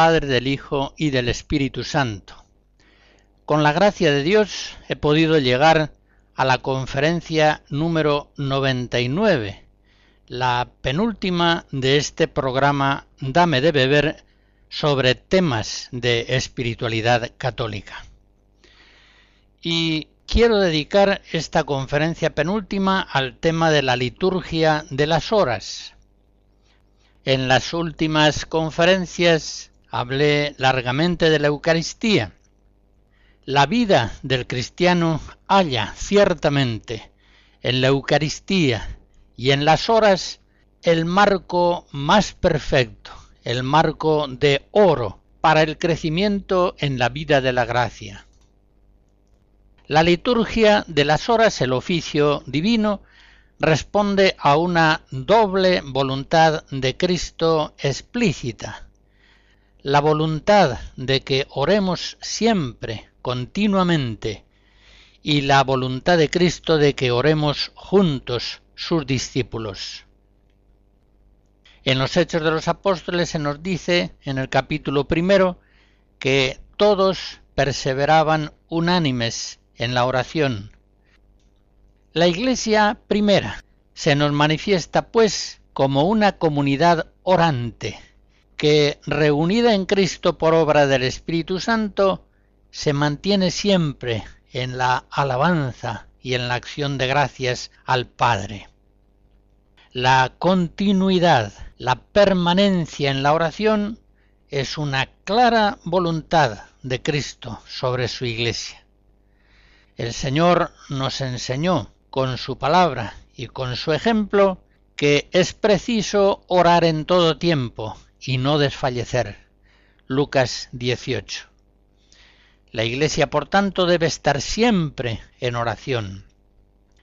Padre, del Hijo y del Espíritu Santo. Con la gracia de Dios he podido llegar a la conferencia número 99, la penúltima de este programa Dame de beber sobre temas de espiritualidad católica. Y quiero dedicar esta conferencia penúltima al tema de la liturgia de las horas. En las últimas conferencias hablé largamente de la Eucaristía. La vida del cristiano halla ciertamente en la Eucaristía y en las horas el marco más perfecto, el marco de oro para el crecimiento en la vida de la gracia. La liturgia de las horas, el oficio divino, responde a una doble voluntad de Cristo explícita. La voluntad de que oremos siempre, continuamente, y la voluntad de Cristo de que oremos juntos, sus discípulos. En los Hechos de los Apóstoles se nos dice en el capítulo primero que todos perseveraban unánimes en la oración, la Iglesia primera se nos manifiesta, pues, como una comunidad orante, que, reunida en Cristo por obra del Espíritu Santo, se mantiene siempre en la alabanza y en la acción de gracias al Padre. La continuidad, la permanencia en la oración es una clara voluntad de Cristo sobre su Iglesia. El Señor nos enseñó con su palabra y con su ejemplo que es preciso orar en todo tiempo y no desfallecer. Lucas 18. La Iglesia, por tanto, debe estar siempre en oración.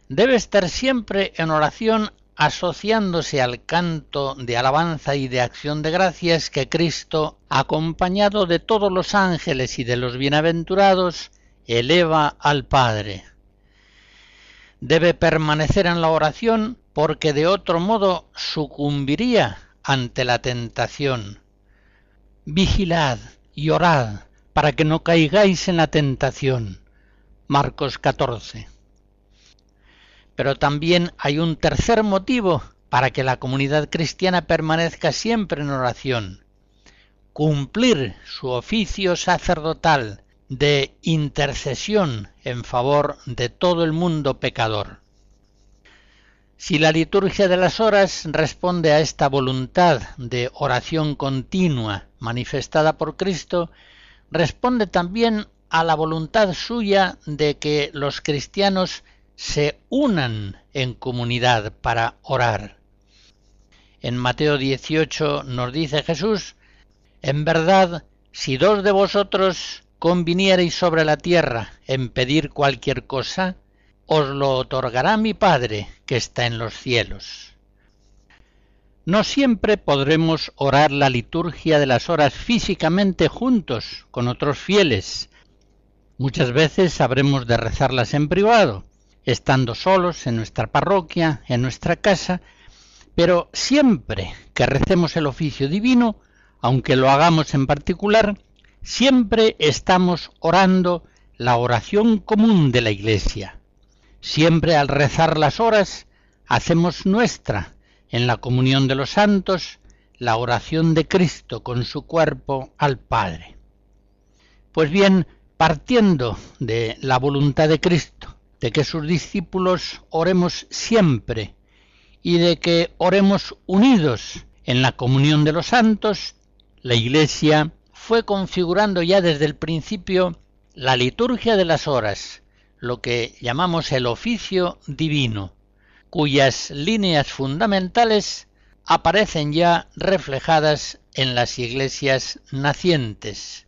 Debe estar siempre en oración asociándose al canto de alabanza y de acción de gracias que Cristo, acompañado de todos los ángeles y de los bienaventurados, eleva al Padre debe permanecer en la oración porque de otro modo sucumbiría ante la tentación. Vigilad y orad para que no caigáis en la tentación. Marcos 14. Pero también hay un tercer motivo para que la comunidad cristiana permanezca siempre en oración. Cumplir su oficio sacerdotal de intercesión en favor de todo el mundo pecador. Si la liturgia de las horas responde a esta voluntad de oración continua manifestada por Cristo, responde también a la voluntad suya de que los cristianos se unan en comunidad para orar. En Mateo 18 nos dice Jesús, en verdad, si dos de vosotros conviniereis sobre la tierra en pedir cualquier cosa, os lo otorgará mi Padre que está en los cielos. No siempre podremos orar la liturgia de las horas físicamente juntos con otros fieles. Muchas veces habremos de rezarlas en privado, estando solos en nuestra parroquia, en nuestra casa, pero siempre que recemos el oficio divino, aunque lo hagamos en particular, Siempre estamos orando la oración común de la Iglesia. Siempre al rezar las horas hacemos nuestra, en la comunión de los santos, la oración de Cristo con su cuerpo al Padre. Pues bien, partiendo de la voluntad de Cristo, de que sus discípulos oremos siempre y de que oremos unidos en la comunión de los santos, la Iglesia fue configurando ya desde el principio la liturgia de las horas, lo que llamamos el oficio divino, cuyas líneas fundamentales aparecen ya reflejadas en las iglesias nacientes.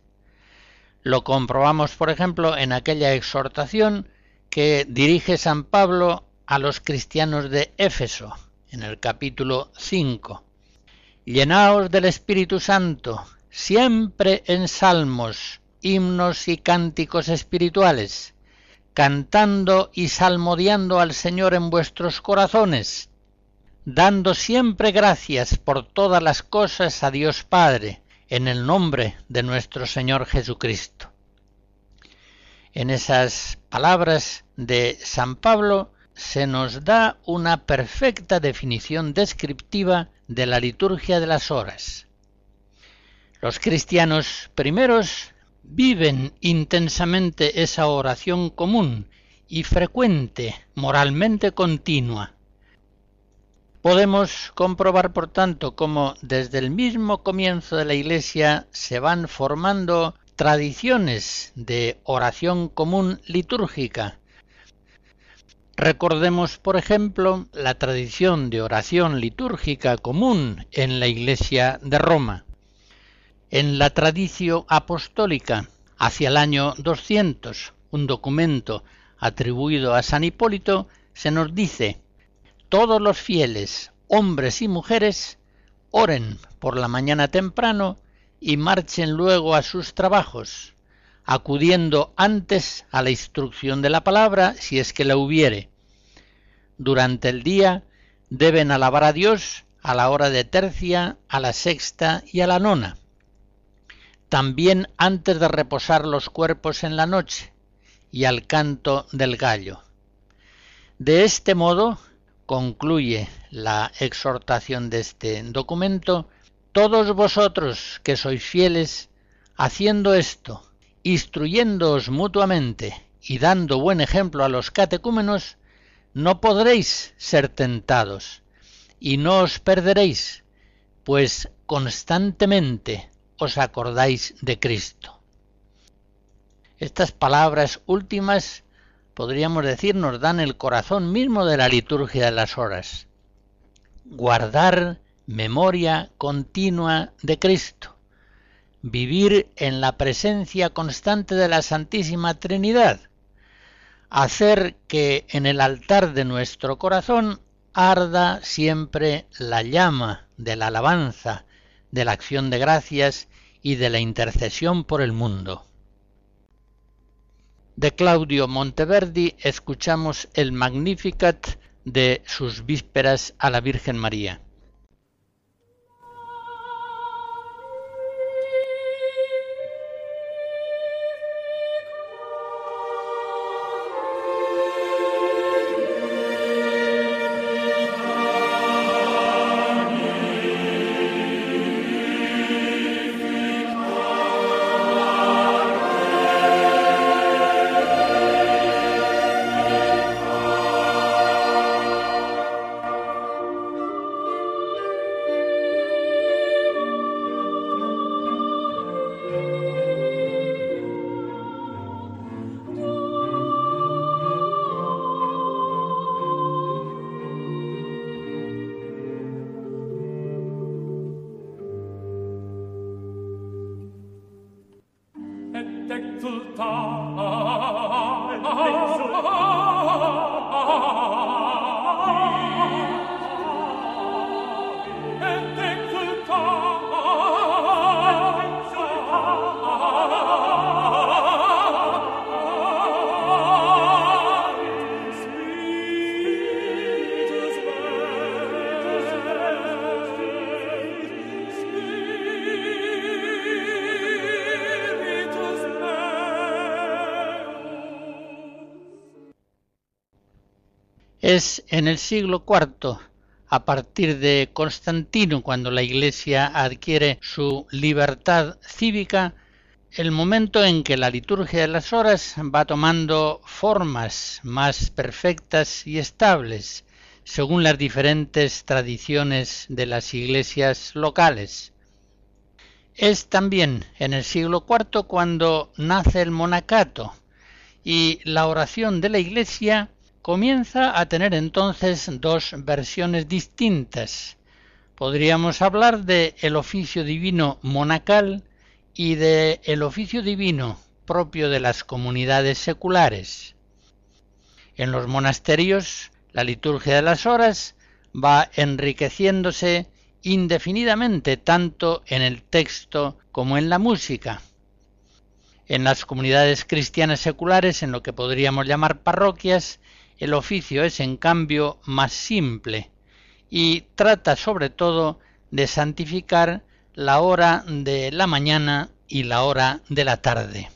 Lo comprobamos, por ejemplo, en aquella exhortación que dirige San Pablo a los cristianos de Éfeso, en el capítulo 5. Llenaos del Espíritu Santo, siempre en salmos, himnos y cánticos espirituales, cantando y salmodiando al Señor en vuestros corazones, dando siempre gracias por todas las cosas a Dios Padre, en el nombre de nuestro Señor Jesucristo. En esas palabras de San Pablo se nos da una perfecta definición descriptiva de la liturgia de las horas. Los cristianos primeros viven intensamente esa oración común y frecuente, moralmente continua. Podemos comprobar, por tanto, cómo desde el mismo comienzo de la Iglesia se van formando tradiciones de oración común litúrgica. Recordemos, por ejemplo, la tradición de oración litúrgica común en la Iglesia de Roma. En la tradición apostólica, hacia el año 200, un documento atribuido a San Hipólito, se nos dice, todos los fieles, hombres y mujeres, oren por la mañana temprano y marchen luego a sus trabajos, acudiendo antes a la instrucción de la palabra si es que la hubiere. Durante el día deben alabar a Dios a la hora de tercia, a la sexta y a la nona también antes de reposar los cuerpos en la noche, y al canto del gallo. De este modo, concluye la exhortación de este documento, todos vosotros que sois fieles, haciendo esto, instruyéndoos mutuamente y dando buen ejemplo a los catecúmenos, no podréis ser tentados, y no os perderéis, pues constantemente os acordáis de Cristo. Estas palabras últimas, podríamos decir, nos dan el corazón mismo de la liturgia de las horas. Guardar memoria continua de Cristo. Vivir en la presencia constante de la Santísima Trinidad. Hacer que en el altar de nuestro corazón arda siempre la llama de la alabanza, de la acción de gracias y de la intercesión por el mundo. De Claudio Monteverdi escuchamos el Magnificat de sus vísperas a la Virgen María. Es en el siglo IV, a partir de Constantino, cuando la Iglesia adquiere su libertad cívica, el momento en que la liturgia de las horas va tomando formas más perfectas y estables, según las diferentes tradiciones de las iglesias locales. Es también en el siglo IV cuando nace el monacato y la oración de la Iglesia comienza a tener entonces dos versiones distintas. Podríamos hablar de el oficio divino monacal y de el oficio divino propio de las comunidades seculares. En los monasterios, la liturgia de las horas va enriqueciéndose indefinidamente tanto en el texto como en la música. En las comunidades cristianas seculares, en lo que podríamos llamar parroquias, el oficio es en cambio más simple y trata sobre todo de santificar la hora de la mañana y la hora de la tarde.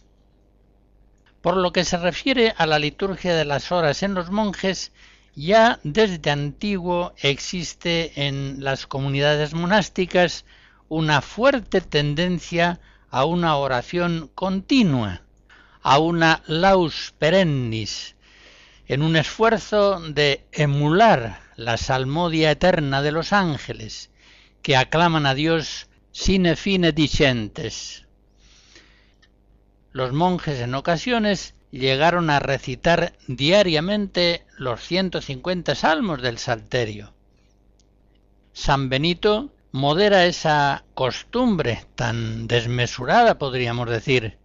Por lo que se refiere a la liturgia de las horas en los monjes, ya desde antiguo existe en las comunidades monásticas una fuerte tendencia a una oración continua, a una laus perennis, en un esfuerzo de emular la salmodia eterna de los ángeles, que aclaman a Dios sine fine dicentes. Los monjes en ocasiones llegaron a recitar diariamente los 150 salmos del Salterio. San Benito modera esa costumbre tan desmesurada, podríamos decir,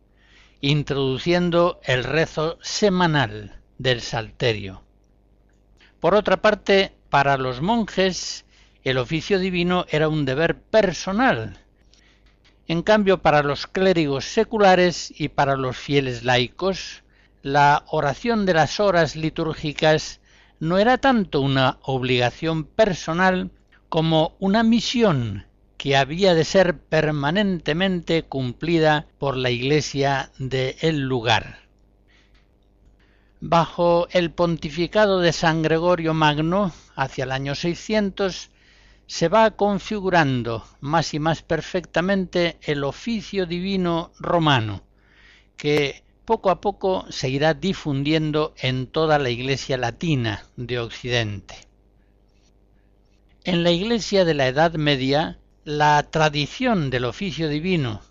introduciendo el rezo semanal del Salterio. Por otra parte, para los monjes el oficio divino era un deber personal, en cambio, para los clérigos seculares y para los fieles laicos, la oración de las horas litúrgicas no era tanto una obligación personal como una misión que había de ser permanentemente cumplida por la Iglesia de el lugar. Bajo el pontificado de San Gregorio Magno, hacia el año 600, se va configurando más y más perfectamente el oficio divino romano, que poco a poco se irá difundiendo en toda la Iglesia latina de Occidente. En la Iglesia de la Edad Media, la tradición del oficio divino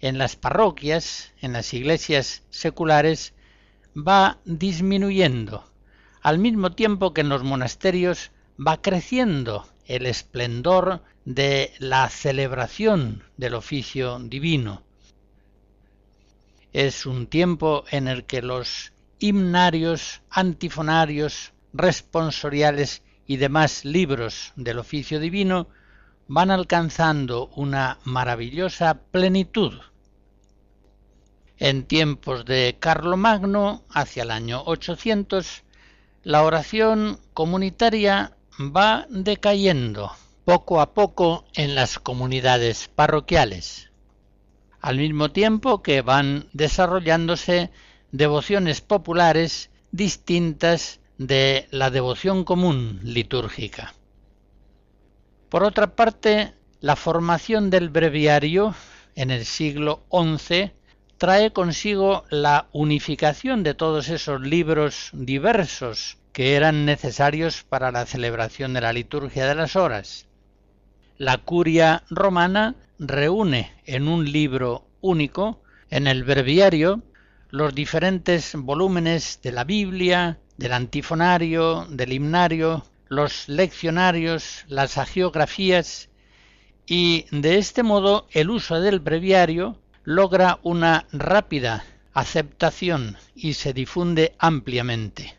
en las parroquias, en las iglesias seculares, va disminuyendo, al mismo tiempo que en los monasterios va creciendo el esplendor de la celebración del oficio divino. Es un tiempo en el que los himnarios, antifonarios, responsoriales y demás libros del oficio divino van alcanzando una maravillosa plenitud. En tiempos de Carlomagno, hacia el año 800, la oración comunitaria va decayendo poco a poco en las comunidades parroquiales, al mismo tiempo que van desarrollándose devociones populares distintas de la devoción común litúrgica. Por otra parte, la formación del breviario en el siglo XI trae consigo la unificación de todos esos libros diversos que eran necesarios para la celebración de la liturgia de las horas. La curia romana reúne en un libro único, en el breviario, los diferentes volúmenes de la Biblia, del antifonario, del himnario, los leccionarios, las agiografías, y de este modo el uso del breviario logra una rápida aceptación y se difunde ampliamente.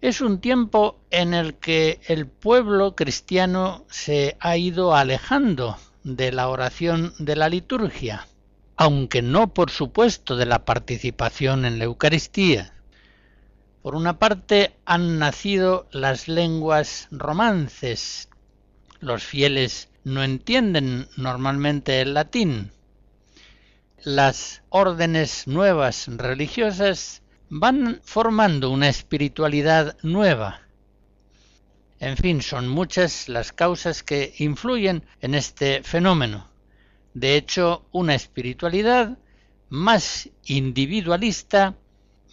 Es un tiempo en el que el pueblo cristiano se ha ido alejando de la oración de la liturgia, aunque no por supuesto de la participación en la Eucaristía. Por una parte han nacido las lenguas romances. Los fieles no entienden normalmente el latín. Las órdenes nuevas religiosas van formando una espiritualidad nueva. En fin, son muchas las causas que influyen en este fenómeno. De hecho, una espiritualidad más individualista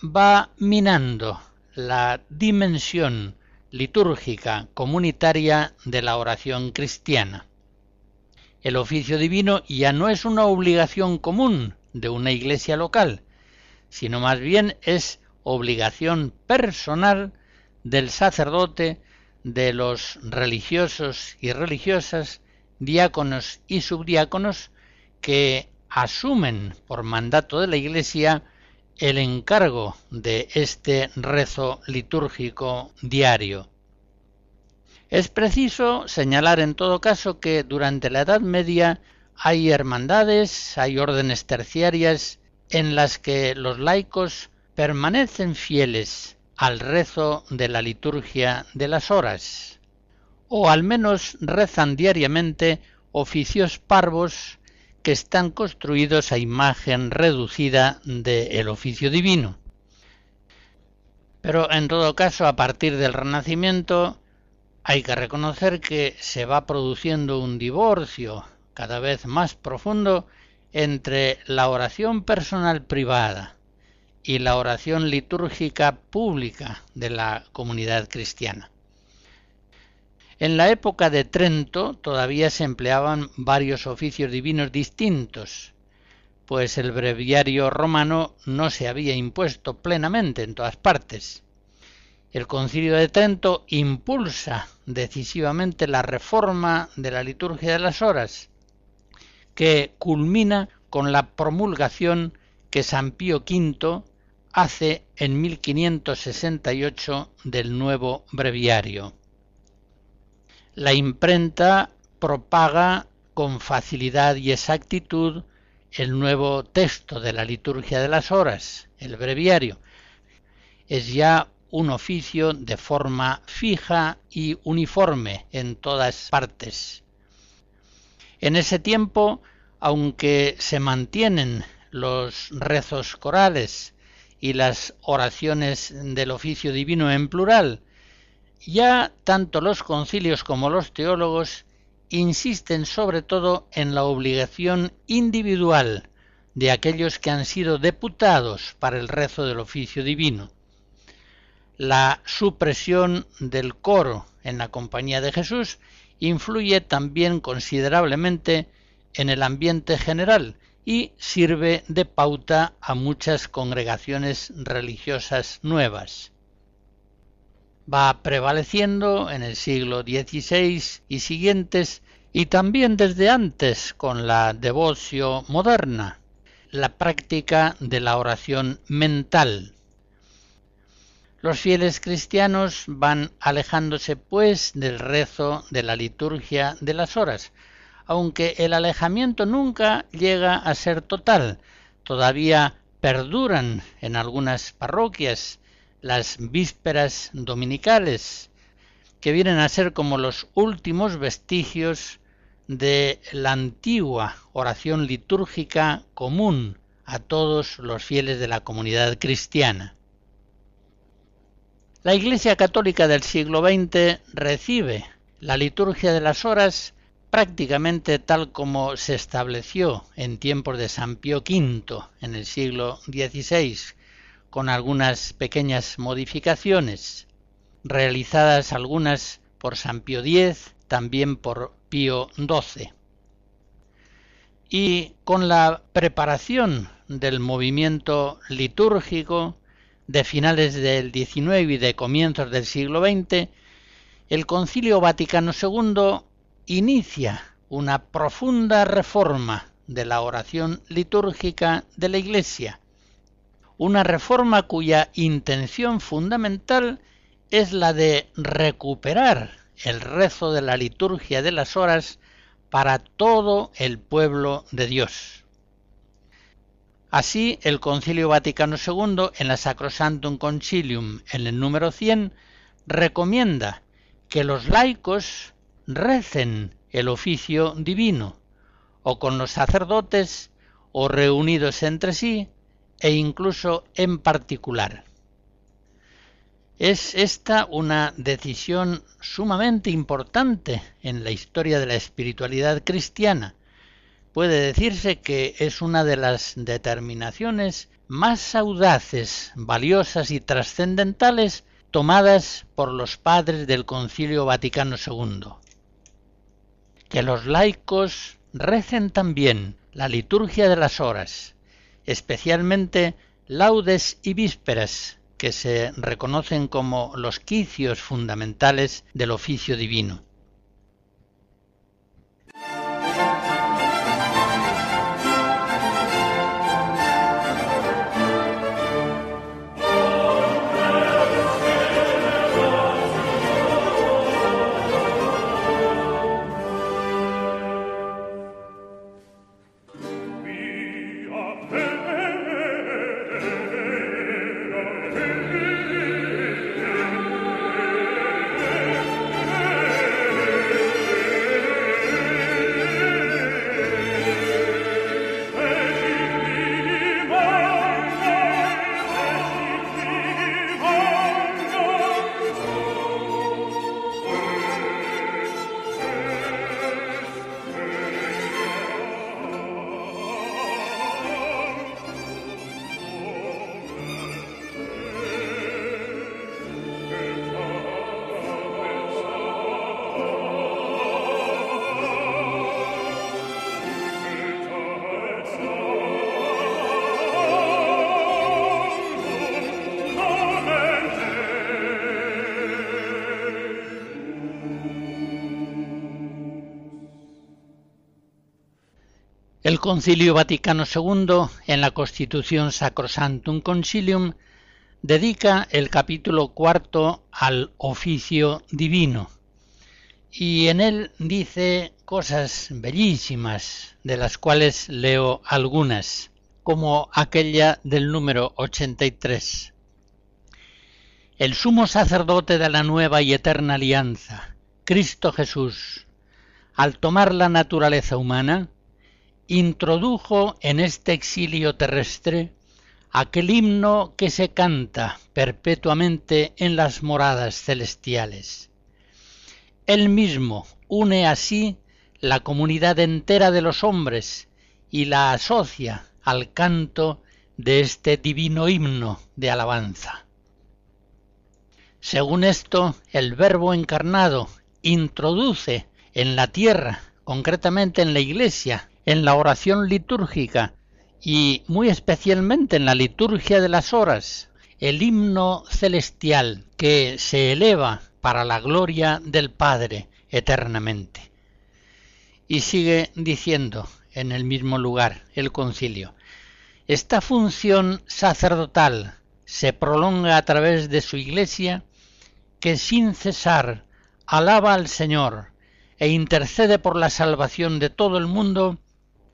va minando la dimensión litúrgica comunitaria de la oración cristiana. El oficio divino ya no es una obligación común de una iglesia local, sino más bien es obligación personal del sacerdote, de los religiosos y religiosas, diáconos y subdiáconos, que asumen por mandato de la Iglesia el encargo de este rezo litúrgico diario. Es preciso señalar en todo caso que durante la Edad Media hay hermandades, hay órdenes terciarias en las que los laicos permanecen fieles al rezo de la liturgia de las horas, o al menos rezan diariamente oficios parvos que están construidos a imagen reducida del oficio divino. Pero en todo caso, a partir del Renacimiento, hay que reconocer que se va produciendo un divorcio cada vez más profundo entre la oración personal privada y la oración litúrgica pública de la comunidad cristiana. En la época de Trento todavía se empleaban varios oficios divinos distintos, pues el breviario romano no se había impuesto plenamente en todas partes. El concilio de Trento impulsa decisivamente la reforma de la liturgia de las horas, que culmina con la promulgación que San Pío V hace en 1568 del nuevo breviario. La imprenta propaga con facilidad y exactitud el nuevo texto de la liturgia de las horas, el breviario. Es ya un oficio de forma fija y uniforme en todas partes. En ese tiempo, aunque se mantienen los rezos corales y las oraciones del oficio divino en plural, ya tanto los concilios como los teólogos insisten sobre todo en la obligación individual de aquellos que han sido deputados para el rezo del oficio divino. La supresión del coro en la compañía de Jesús influye también considerablemente en el ambiente general y sirve de pauta a muchas congregaciones religiosas nuevas va prevaleciendo en el siglo XVI y siguientes y también desde antes con la devoción moderna, la práctica de la oración mental. Los fieles cristianos van alejándose pues del rezo de la liturgia de las horas, aunque el alejamiento nunca llega a ser total, todavía perduran en algunas parroquias las vísperas dominicales, que vienen a ser como los últimos vestigios de la antigua oración litúrgica común a todos los fieles de la comunidad cristiana. La Iglesia Católica del siglo XX recibe la liturgia de las horas prácticamente tal como se estableció en tiempos de San Pío V en el siglo XVI, con algunas pequeñas modificaciones, realizadas algunas por San Pío X, también por Pío XII. Y con la preparación del movimiento litúrgico de finales del XIX y de comienzos del siglo XX, el Concilio Vaticano II inicia una profunda reforma de la oración litúrgica de la Iglesia, una reforma cuya intención fundamental es la de recuperar el rezo de la liturgia de las horas para todo el pueblo de Dios. Así, el Concilio Vaticano II, en la Sacrosanctum Concilium, en el número 100, recomienda que los laicos recen el oficio divino, o con los sacerdotes, o reunidos entre sí, e incluso en particular. Es esta una decisión sumamente importante en la historia de la espiritualidad cristiana. Puede decirse que es una de las determinaciones más audaces, valiosas y trascendentales tomadas por los padres del Concilio Vaticano II. Que los laicos recen también la liturgia de las horas, especialmente laudes y vísperas, que se reconocen como los quicios fundamentales del oficio divino. El Concilio Vaticano II, en la Constitución Sacrosantum Concilium, dedica el capítulo cuarto al oficio divino y en él dice cosas bellísimas, de las cuales leo algunas, como aquella del número 83. El sumo sacerdote de la nueva y eterna alianza, Cristo Jesús, al tomar la naturaleza humana, introdujo en este exilio terrestre aquel himno que se canta perpetuamente en las moradas celestiales. Él mismo une así la comunidad entera de los hombres y la asocia al canto de este divino himno de alabanza. Según esto, el Verbo encarnado introduce en la tierra, concretamente en la Iglesia, en la oración litúrgica y muy especialmente en la liturgia de las horas, el himno celestial que se eleva para la gloria del Padre eternamente. Y sigue diciendo en el mismo lugar el concilio, esta función sacerdotal se prolonga a través de su iglesia que sin cesar alaba al Señor e intercede por la salvación de todo el mundo,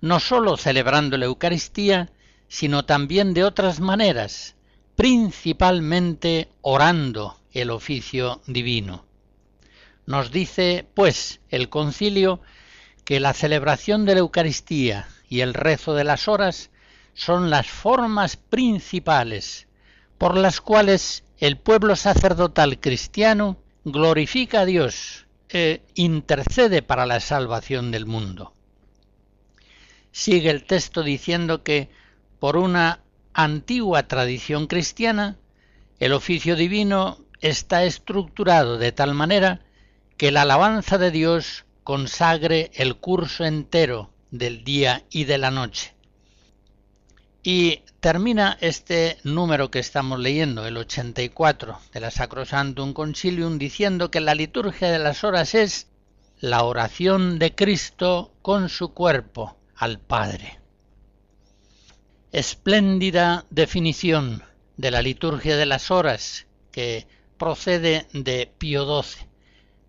no sólo celebrando la Eucaristía, sino también de otras maneras, principalmente orando el oficio divino. Nos dice, pues, el concilio que la celebración de la Eucaristía y el rezo de las horas son las formas principales por las cuales el pueblo sacerdotal cristiano glorifica a Dios e intercede para la salvación del mundo. Sigue el texto diciendo que por una antigua tradición cristiana, el oficio divino está estructurado de tal manera que la alabanza de Dios consagre el curso entero del día y de la noche. Y termina este número que estamos leyendo, el 84 de la Sacrosantum Concilium, diciendo que la liturgia de las horas es la oración de Cristo con su cuerpo al Padre. Espléndida definición de la liturgia de las horas que procede de Pío XII.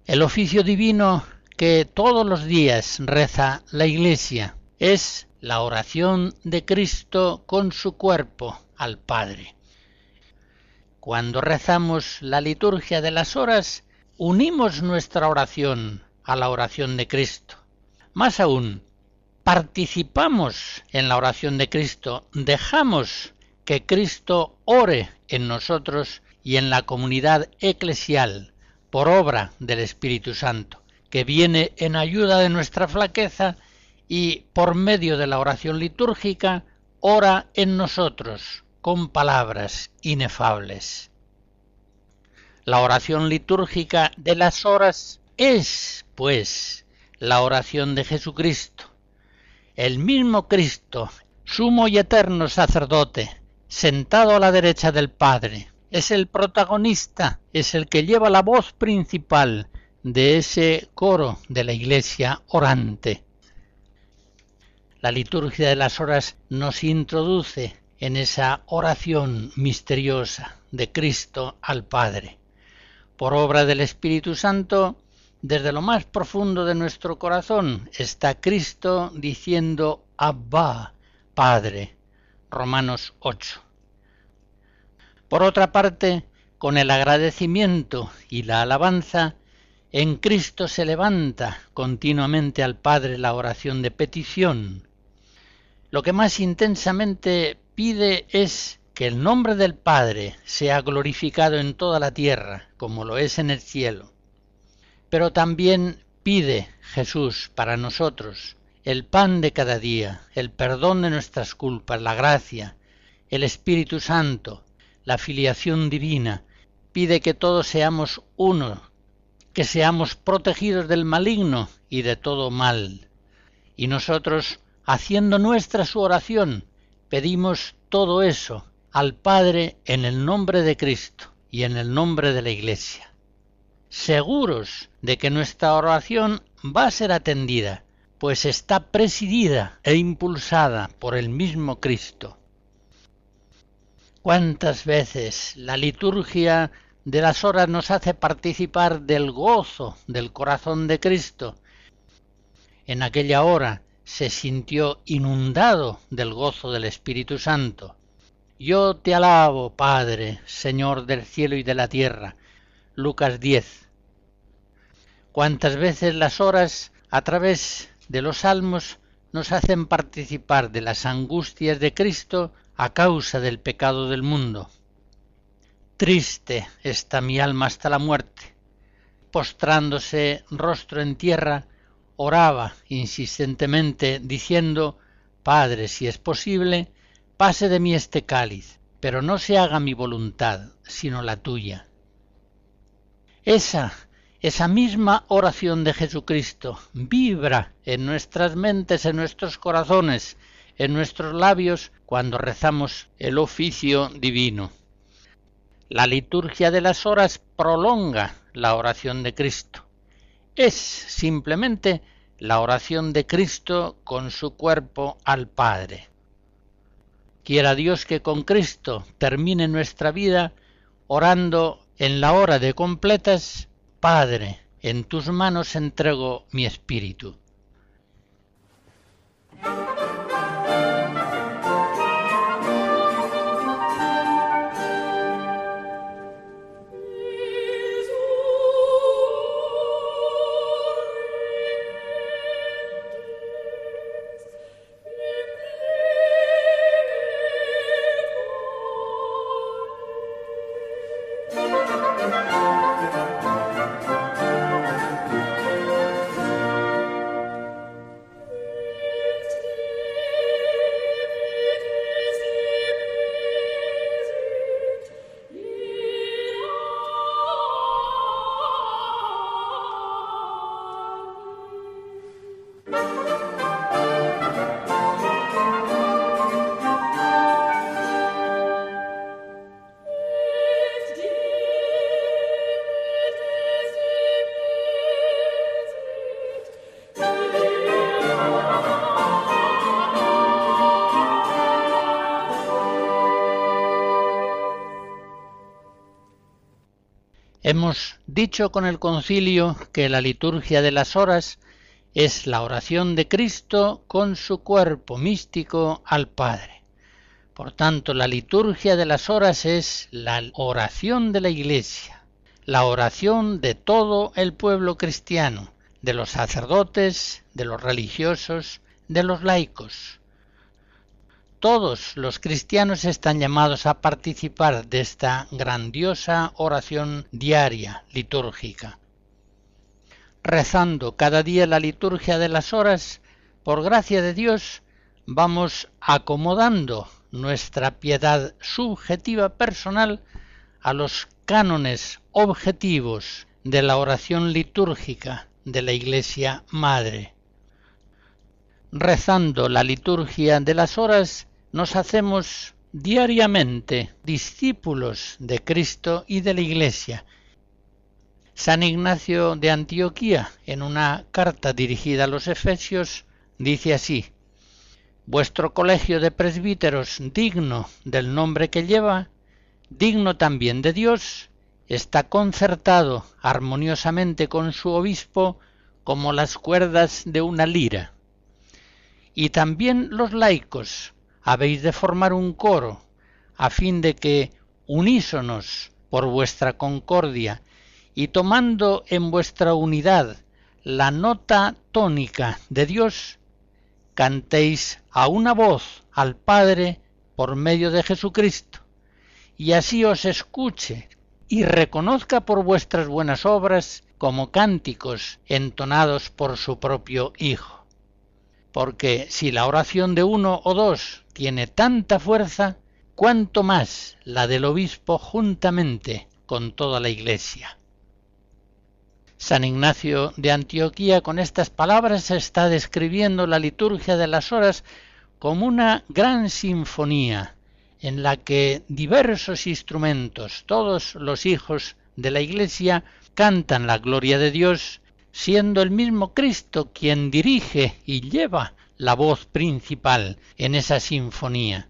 El oficio divino que todos los días reza la Iglesia es la oración de Cristo con su cuerpo al Padre. Cuando rezamos la liturgia de las horas, unimos nuestra oración a la oración de Cristo. Más aún, participamos en la oración de Cristo, dejamos que Cristo ore en nosotros y en la comunidad eclesial por obra del Espíritu Santo, que viene en ayuda de nuestra flaqueza y por medio de la oración litúrgica ora en nosotros con palabras inefables. La oración litúrgica de las horas es, pues, la oración de Jesucristo. El mismo Cristo, sumo y eterno sacerdote, sentado a la derecha del Padre, es el protagonista, es el que lleva la voz principal de ese coro de la iglesia orante la liturgia de las horas nos introduce en esa oración misteriosa de Cristo al Padre. Por obra del Espíritu Santo, desde lo más profundo de nuestro corazón está Cristo diciendo Abba, Padre. Romanos 8. Por otra parte, con el agradecimiento y la alabanza, en Cristo se levanta continuamente al Padre la oración de petición, lo que más intensamente pide es que el nombre del Padre sea glorificado en toda la tierra, como lo es en el cielo. Pero también pide Jesús para nosotros el pan de cada día, el perdón de nuestras culpas, la gracia, el Espíritu Santo, la filiación divina, pide que todos seamos uno, que seamos protegidos del maligno y de todo mal. Y nosotros haciendo nuestra su oración, pedimos todo eso al Padre en el nombre de Cristo y en el nombre de la Iglesia, seguros de que nuestra oración va a ser atendida, pues está presidida e impulsada por el mismo Cristo. ¿Cuántas veces la liturgia de las horas nos hace participar del gozo del corazón de Cristo? En aquella hora se sintió inundado del gozo del Espíritu Santo. Yo te alabo, Padre, Señor del cielo y de la tierra. Lucas 10. Cuántas veces las horas, a través de los salmos, nos hacen participar de las angustias de Cristo a causa del pecado del mundo. Triste está mi alma hasta la muerte. Postrándose rostro en tierra, oraba insistentemente diciendo, Padre, si es posible, pase de mí este cáliz, pero no se haga mi voluntad, sino la tuya. Esa, esa misma oración de Jesucristo vibra en nuestras mentes, en nuestros corazones, en nuestros labios cuando rezamos el oficio divino. La liturgia de las horas prolonga la oración de Cristo es simplemente la oración de Cristo con su cuerpo al Padre. Quiera Dios que con Cristo termine nuestra vida orando en la hora de completas, Padre, en tus manos entrego mi espíritu. Hemos dicho con el concilio que la liturgia de las horas es la oración de Cristo con su cuerpo místico al Padre. Por tanto, la liturgia de las horas es la oración de la Iglesia, la oración de todo el pueblo cristiano, de los sacerdotes, de los religiosos, de los laicos, todos los cristianos están llamados a participar de esta grandiosa oración diaria litúrgica. Rezando cada día la liturgia de las horas, por gracia de Dios, vamos acomodando nuestra piedad subjetiva personal a los cánones objetivos de la oración litúrgica de la Iglesia Madre. Rezando la liturgia de las horas, nos hacemos diariamente discípulos de Cristo y de la Iglesia. San Ignacio de Antioquía, en una carta dirigida a los Efesios, dice así, Vuestro colegio de presbíteros, digno del nombre que lleva, digno también de Dios, está concertado armoniosamente con su obispo como las cuerdas de una lira. Y también los laicos, habéis de formar un coro, a fin de que, unísonos por vuestra concordia, y tomando en vuestra unidad la nota tónica de Dios, cantéis a una voz al Padre por medio de Jesucristo, y así os escuche y reconozca por vuestras buenas obras como cánticos entonados por su propio Hijo. Porque si la oración de uno o dos tiene tanta fuerza, cuanto más la del obispo juntamente con toda la Iglesia. San Ignacio de Antioquía con estas palabras está describiendo la liturgia de las horas como una gran sinfonía en la que diversos instrumentos, todos los hijos de la Iglesia, cantan la gloria de Dios siendo el mismo Cristo quien dirige y lleva la voz principal en esa sinfonía.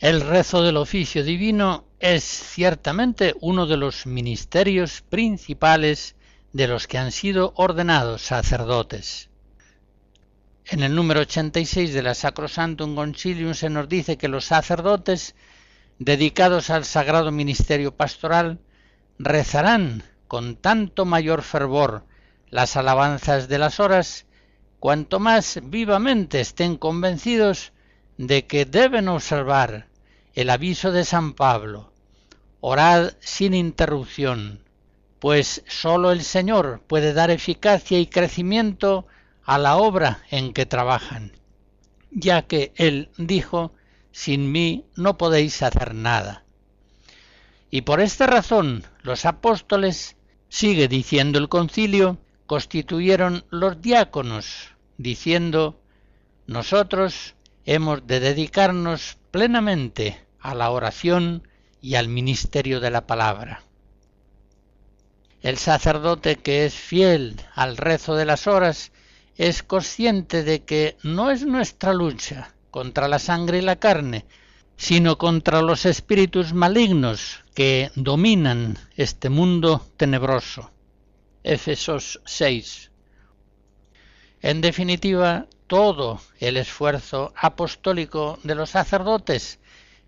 El rezo del oficio divino es ciertamente uno de los ministerios principales de los que han sido ordenados sacerdotes. En el número 86 de la Sacrosantum Concilium se nos dice que los sacerdotes dedicados al sagrado ministerio pastoral rezarán con tanto mayor fervor las alabanzas de las horas, cuanto más vivamente estén convencidos de que deben observar el aviso de San Pablo, orad sin interrupción, pues sólo el Señor puede dar eficacia y crecimiento a la obra en que trabajan, ya que Él dijo, sin mí no podéis hacer nada. Y por esta razón los apóstoles, sigue diciendo el concilio, constituyeron los diáconos, diciendo, nosotros hemos de dedicarnos plenamente a la oración y al ministerio de la palabra. El sacerdote que es fiel al rezo de las horas es consciente de que no es nuestra lucha contra la sangre y la carne, sino contra los espíritus malignos que dominan este mundo tenebroso. Efesos 6. En definitiva, todo el esfuerzo apostólico de los sacerdotes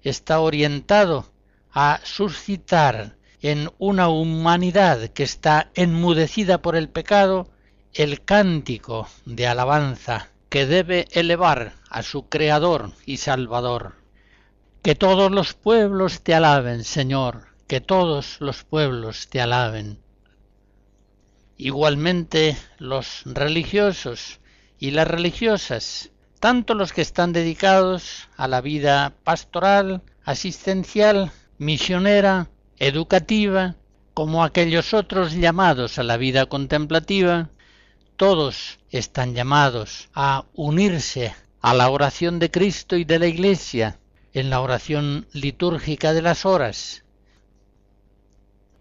está orientado a suscitar en una humanidad que está enmudecida por el pecado el cántico de alabanza que debe elevar a su Creador y Salvador. Que todos los pueblos te alaben, Señor, que todos los pueblos te alaben. Igualmente los religiosos y las religiosas, tanto los que están dedicados a la vida pastoral, asistencial, misionera, educativa, como aquellos otros llamados a la vida contemplativa, todos están llamados a unirse a la oración de Cristo y de la Iglesia en la oración litúrgica de las horas.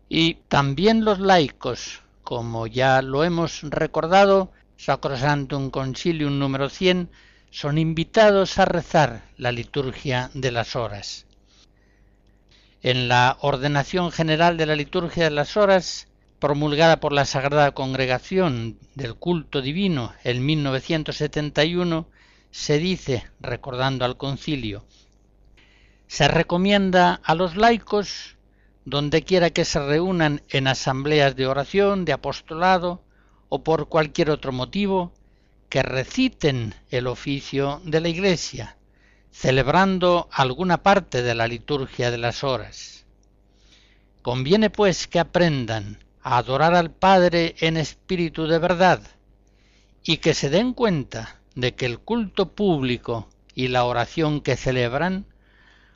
Y también los laicos, como ya lo hemos recordado, Sacrosantum Concilium número 100, son invitados a rezar la liturgia de las horas. En la ordenación general de la liturgia de las horas, promulgada por la Sagrada Congregación del Culto Divino en 1971, se dice, recordando al concilio, se recomienda a los laicos, donde quiera que se reúnan en asambleas de oración, de apostolado o por cualquier otro motivo, que reciten el oficio de la Iglesia, celebrando alguna parte de la liturgia de las horas. Conviene pues que aprendan a adorar al Padre en espíritu de verdad y que se den cuenta de que el culto público y la oración que celebran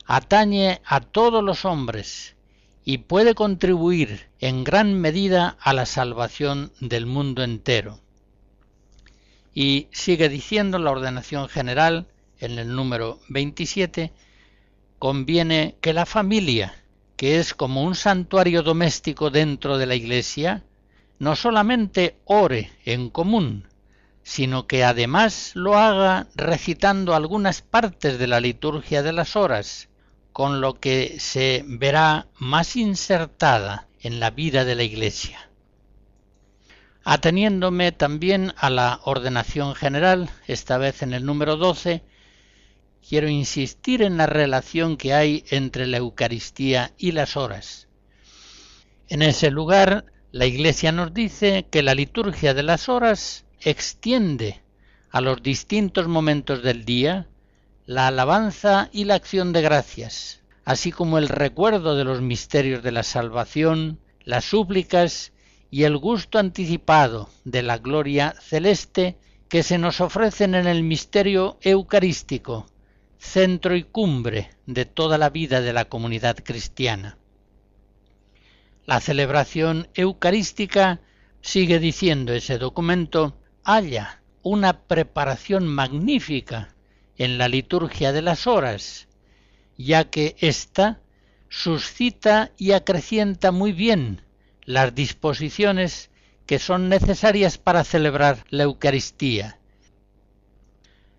atañe a todos los hombres y puede contribuir en gran medida a la salvación del mundo entero. Y sigue diciendo la ordenación general en el número 27, conviene que la familia, que es como un santuario doméstico dentro de la Iglesia, no solamente ore en común, sino que además lo haga recitando algunas partes de la liturgia de las horas, con lo que se verá más insertada en la vida de la Iglesia. Ateniéndome también a la ordenación general, esta vez en el número 12, quiero insistir en la relación que hay entre la Eucaristía y las horas. En ese lugar, la Iglesia nos dice que la liturgia de las horas extiende a los distintos momentos del día la alabanza y la acción de gracias, así como el recuerdo de los misterios de la salvación, las súplicas y el gusto anticipado de la gloria celeste que se nos ofrecen en el misterio eucarístico, centro y cumbre de toda la vida de la comunidad cristiana. La celebración eucarística, sigue diciendo ese documento, halla una preparación magnífica en la liturgia de las horas, ya que ésta suscita y acrecienta muy bien las disposiciones que son necesarias para celebrar la Eucaristía.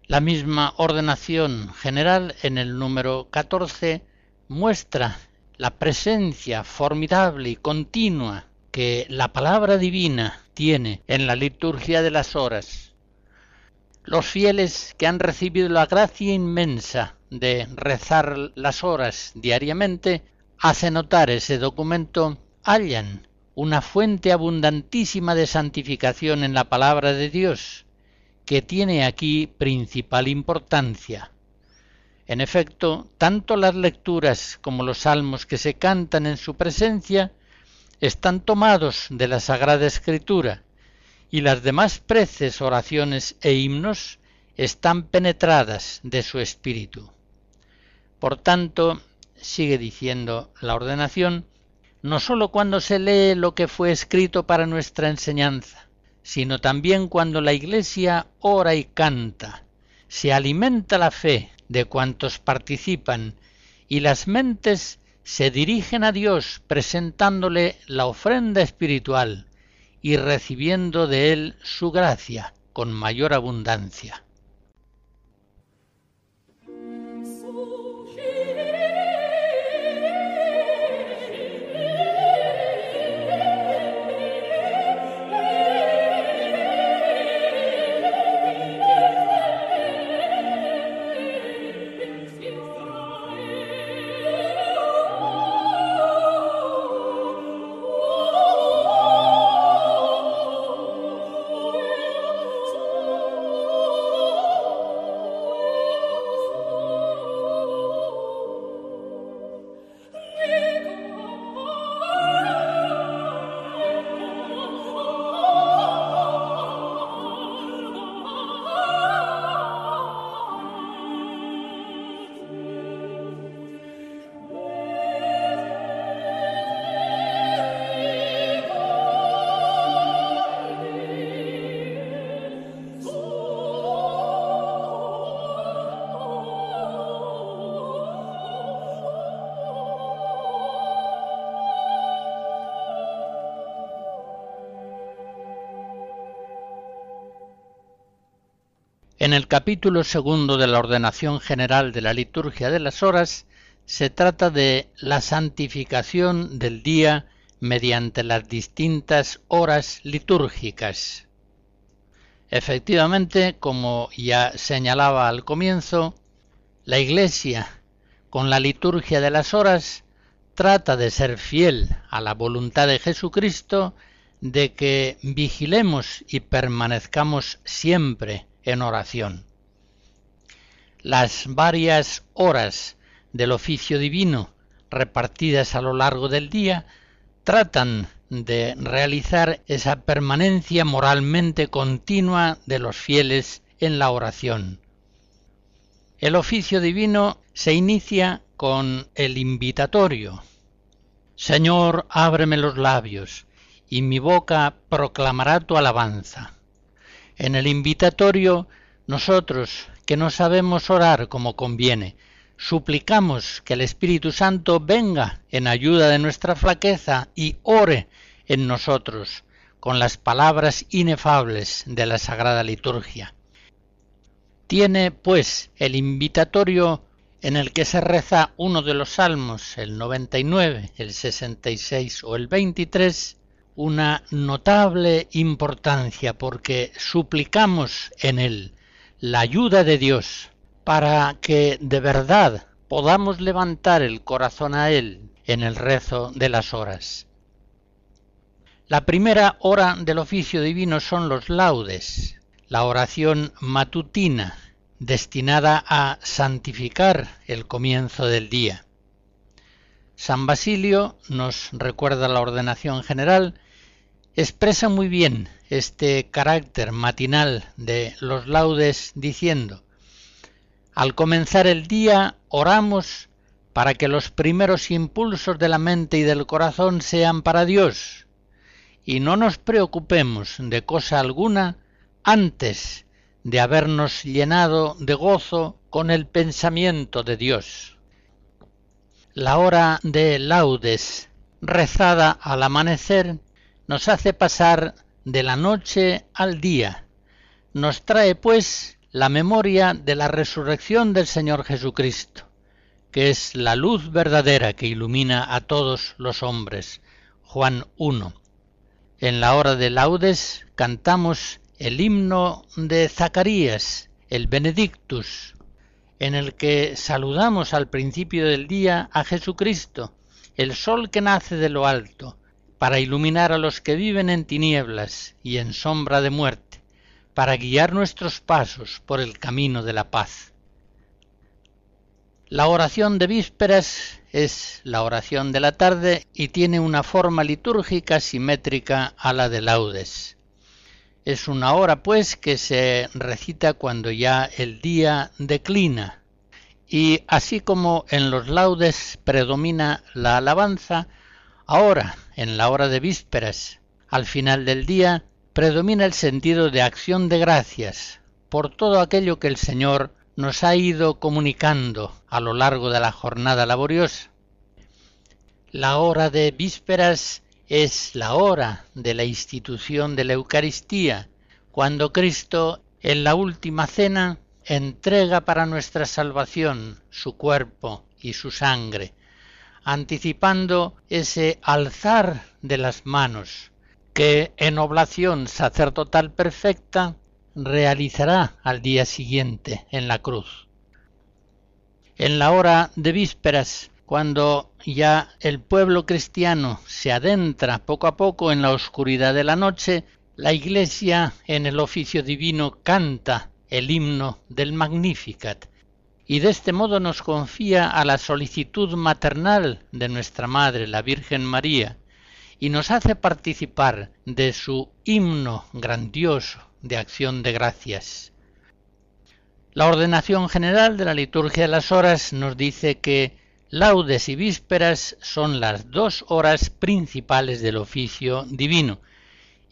La misma ordenación general en el número 14 muestra la presencia formidable y continua que la palabra divina tiene en la liturgia de las horas. Los fieles que han recibido la gracia inmensa de rezar las horas diariamente, hace notar ese documento, hallan una fuente abundantísima de santificación en la palabra de Dios, que tiene aquí principal importancia. En efecto, tanto las lecturas como los salmos que se cantan en su presencia están tomados de la Sagrada Escritura, y las demás preces, oraciones e himnos están penetradas de su espíritu. Por tanto, sigue diciendo la ordenación, no sólo cuando se lee lo que fue escrito para nuestra enseñanza, sino también cuando la Iglesia ora y canta, se alimenta la fe de cuantos participan y las mentes se dirigen a Dios presentándole la ofrenda espiritual y recibiendo de Él su gracia con mayor abundancia. En el capítulo segundo de la ordenación general de la liturgia de las horas se trata de la santificación del día mediante las distintas horas litúrgicas. Efectivamente, como ya señalaba al comienzo, la Iglesia, con la liturgia de las horas, trata de ser fiel a la voluntad de Jesucristo de que vigilemos y permanezcamos siempre en oración. Las varias horas del oficio divino repartidas a lo largo del día tratan de realizar esa permanencia moralmente continua de los fieles en la oración. El oficio divino se inicia con el invitatorio. Señor, ábreme los labios, y mi boca proclamará tu alabanza. En el invitatorio, nosotros, que no sabemos orar como conviene, suplicamos que el Espíritu Santo venga en ayuda de nuestra flaqueza y ore en nosotros con las palabras inefables de la Sagrada Liturgia. Tiene, pues, el invitatorio en el que se reza uno de los salmos, el 99, el 66 o el 23, una notable importancia porque suplicamos en él la ayuda de Dios para que de verdad podamos levantar el corazón a Él en el rezo de las horas. La primera hora del oficio divino son los laudes, la oración matutina, destinada a santificar el comienzo del día. San Basilio nos recuerda la ordenación general expresa muy bien este carácter matinal de los laudes diciendo, al comenzar el día oramos para que los primeros impulsos de la mente y del corazón sean para Dios, y no nos preocupemos de cosa alguna antes de habernos llenado de gozo con el pensamiento de Dios. La hora de laudes rezada al amanecer nos hace pasar de la noche al día. Nos trae, pues, la memoria de la resurrección del Señor Jesucristo, que es la luz verdadera que ilumina a todos los hombres. Juan 1. En la hora de laudes cantamos el himno de Zacarías, el Benedictus, en el que saludamos al principio del día a Jesucristo, el sol que nace de lo alto, para iluminar a los que viven en tinieblas y en sombra de muerte, para guiar nuestros pasos por el camino de la paz. La oración de vísperas es la oración de la tarde y tiene una forma litúrgica simétrica a la de laudes. Es una hora, pues, que se recita cuando ya el día declina. Y así como en los laudes predomina la alabanza, ahora, en la hora de vísperas, al final del día, predomina el sentido de acción de gracias por todo aquello que el Señor nos ha ido comunicando a lo largo de la jornada laboriosa. La hora de vísperas es la hora de la institución de la Eucaristía, cuando Cristo en la última cena entrega para nuestra salvación su cuerpo y su sangre, anticipando ese alzar de las manos que en oblación sacerdotal perfecta realizará al día siguiente en la cruz. En la hora de vísperas cuando ya el pueblo cristiano se adentra poco a poco en la oscuridad de la noche, la Iglesia en el oficio divino canta el himno del Magnificat y de este modo nos confía a la solicitud maternal de nuestra Madre, la Virgen María, y nos hace participar de su himno grandioso de acción de gracias. La ordenación general de la liturgia de las horas nos dice que Laudes y vísperas son las dos horas principales del oficio divino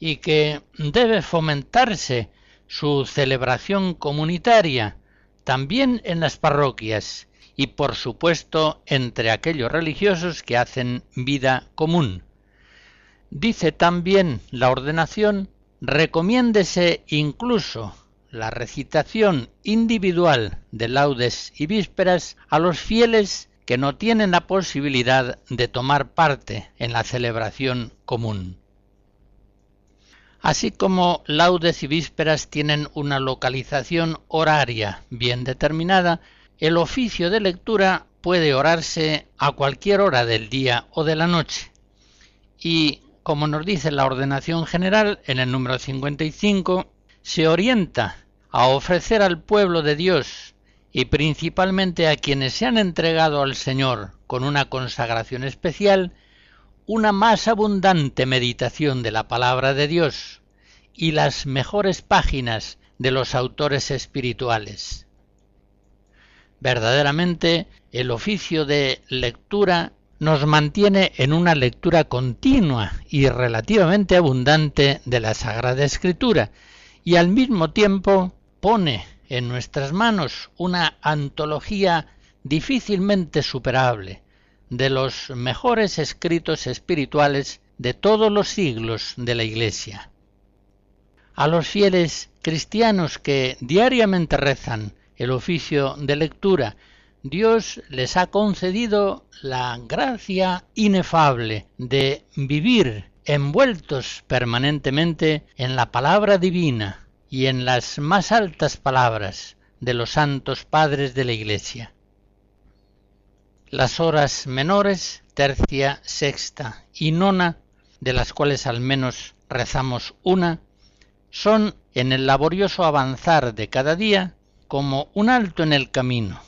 y que debe fomentarse su celebración comunitaria también en las parroquias y por supuesto entre aquellos religiosos que hacen vida común. Dice también la ordenación, recomiéndese incluso la recitación individual de laudes y vísperas a los fieles que no tienen la posibilidad de tomar parte en la celebración común. Así como laudes y vísperas tienen una localización horaria bien determinada, el oficio de lectura puede orarse a cualquier hora del día o de la noche. Y, como nos dice la ordenación general en el número 55, se orienta a ofrecer al pueblo de Dios y principalmente a quienes se han entregado al Señor con una consagración especial, una más abundante meditación de la palabra de Dios y las mejores páginas de los autores espirituales. Verdaderamente, el oficio de lectura nos mantiene en una lectura continua y relativamente abundante de la Sagrada Escritura, y al mismo tiempo pone en nuestras manos una antología difícilmente superable de los mejores escritos espirituales de todos los siglos de la Iglesia. A los fieles cristianos que diariamente rezan el oficio de lectura, Dios les ha concedido la gracia inefable de vivir envueltos permanentemente en la palabra divina, y en las más altas palabras de los santos padres de la Iglesia. Las horas menores, tercia, sexta y nona, de las cuales al menos rezamos una, son en el laborioso avanzar de cada día como un alto en el camino.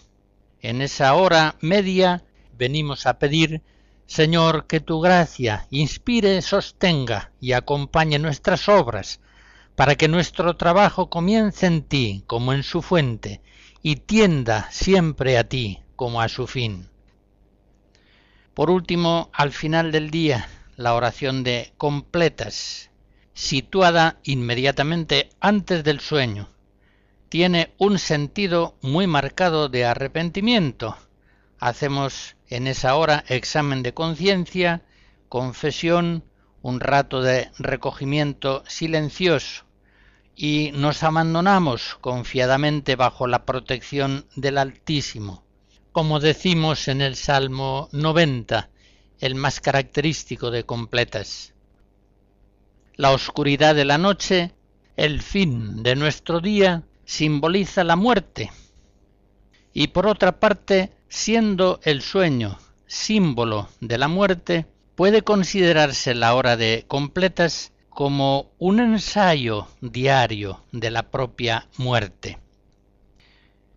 En esa hora media venimos a pedir, Señor, que tu gracia inspire, sostenga y acompañe nuestras obras, para que nuestro trabajo comience en ti como en su fuente y tienda siempre a ti como a su fin. Por último, al final del día, la oración de completas, situada inmediatamente antes del sueño, tiene un sentido muy marcado de arrepentimiento. Hacemos en esa hora examen de conciencia, confesión, un rato de recogimiento silencioso y nos abandonamos confiadamente bajo la protección del Altísimo, como decimos en el Salmo 90, el más característico de completas. La oscuridad de la noche, el fin de nuestro día, simboliza la muerte. Y por otra parte, siendo el sueño símbolo de la muerte, puede considerarse la hora de completas como un ensayo diario de la propia muerte.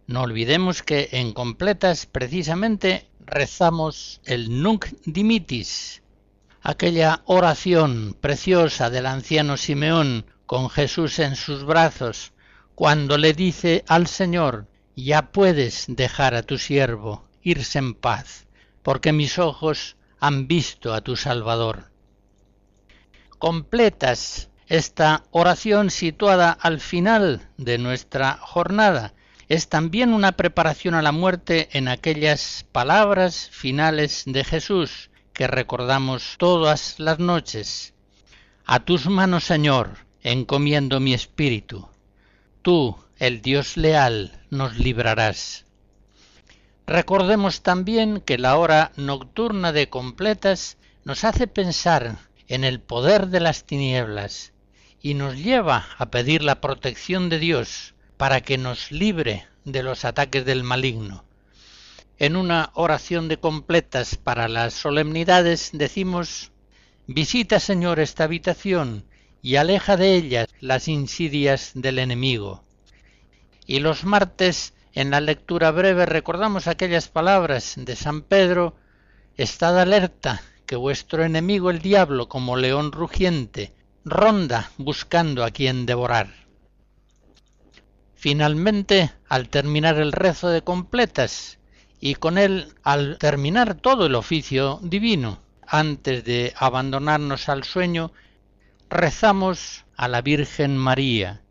No olvidemos que en completas precisamente rezamos el Nunc Dimitis, aquella oración preciosa del anciano Simeón con Jesús en sus brazos, cuando le dice al Señor, ya puedes dejar a tu siervo irse en paz, porque mis ojos han visto a tu Salvador. Completas esta oración situada al final de nuestra jornada, es también una preparación a la muerte en aquellas palabras finales de Jesús que recordamos todas las noches. A tus manos, Señor, encomiendo mi espíritu. Tú, el Dios leal, nos librarás. Recordemos también que la hora nocturna de completas nos hace pensar en el poder de las tinieblas y nos lleva a pedir la protección de Dios para que nos libre de los ataques del maligno. En una oración de completas para las solemnidades decimos Visita, Señor, esta habitación y aleja de ella las insidias del enemigo. Y los martes, en la lectura breve, recordamos aquellas palabras de San Pedro Estad alerta, que vuestro enemigo el diablo, como león rugiente, ronda buscando a quien devorar. Finalmente, al terminar el rezo de completas y con él al terminar todo el oficio divino, antes de abandonarnos al sueño, rezamos a la Virgen María,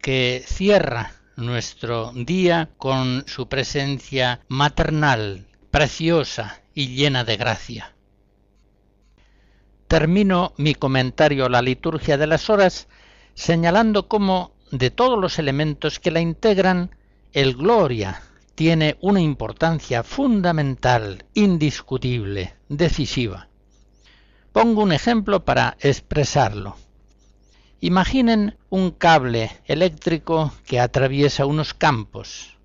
que cierra nuestro día con su presencia maternal, preciosa y llena de gracia. Termino mi comentario a la liturgia de las horas señalando cómo de todos los elementos que la integran, el gloria tiene una importancia fundamental, indiscutible, decisiva. Pongo un ejemplo para expresarlo. Imaginen un cable eléctrico que atraviesa unos campos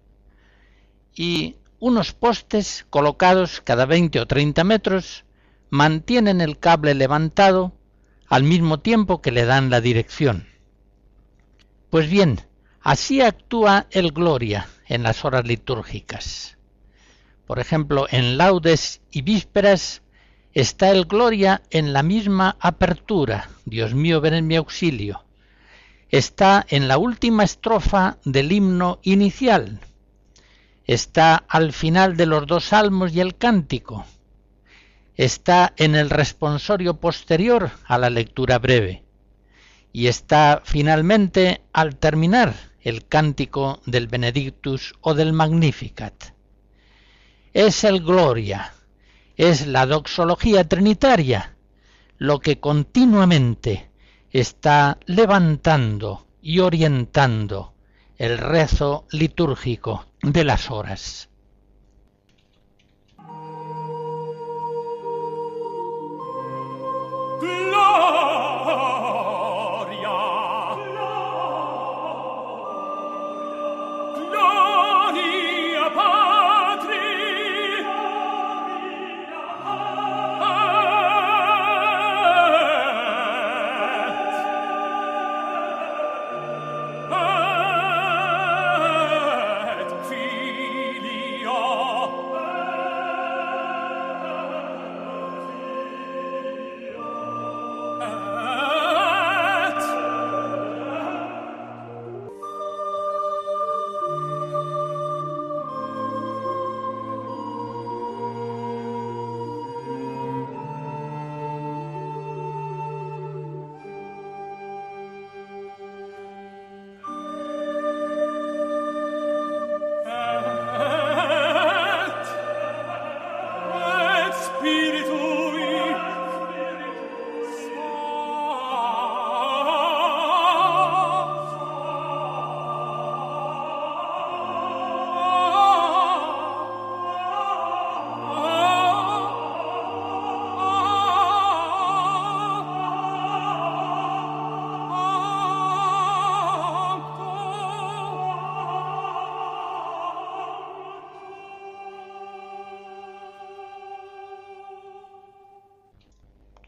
y unos postes colocados cada 20 o 30 metros mantienen el cable levantado al mismo tiempo que le dan la dirección. Pues bien, así actúa el Gloria en las horas litúrgicas. Por ejemplo, en laudes y vísperas está el Gloria en la misma apertura, Dios mío, ven en mi auxilio. Está en la última estrofa del himno inicial. Está al final de los dos salmos y el cántico. Está en el responsorio posterior a la lectura breve y está finalmente al terminar el cántico del Benedictus o del Magnificat. Es el Gloria, es la doxología trinitaria, lo que continuamente está levantando y orientando el rezo litúrgico de las horas.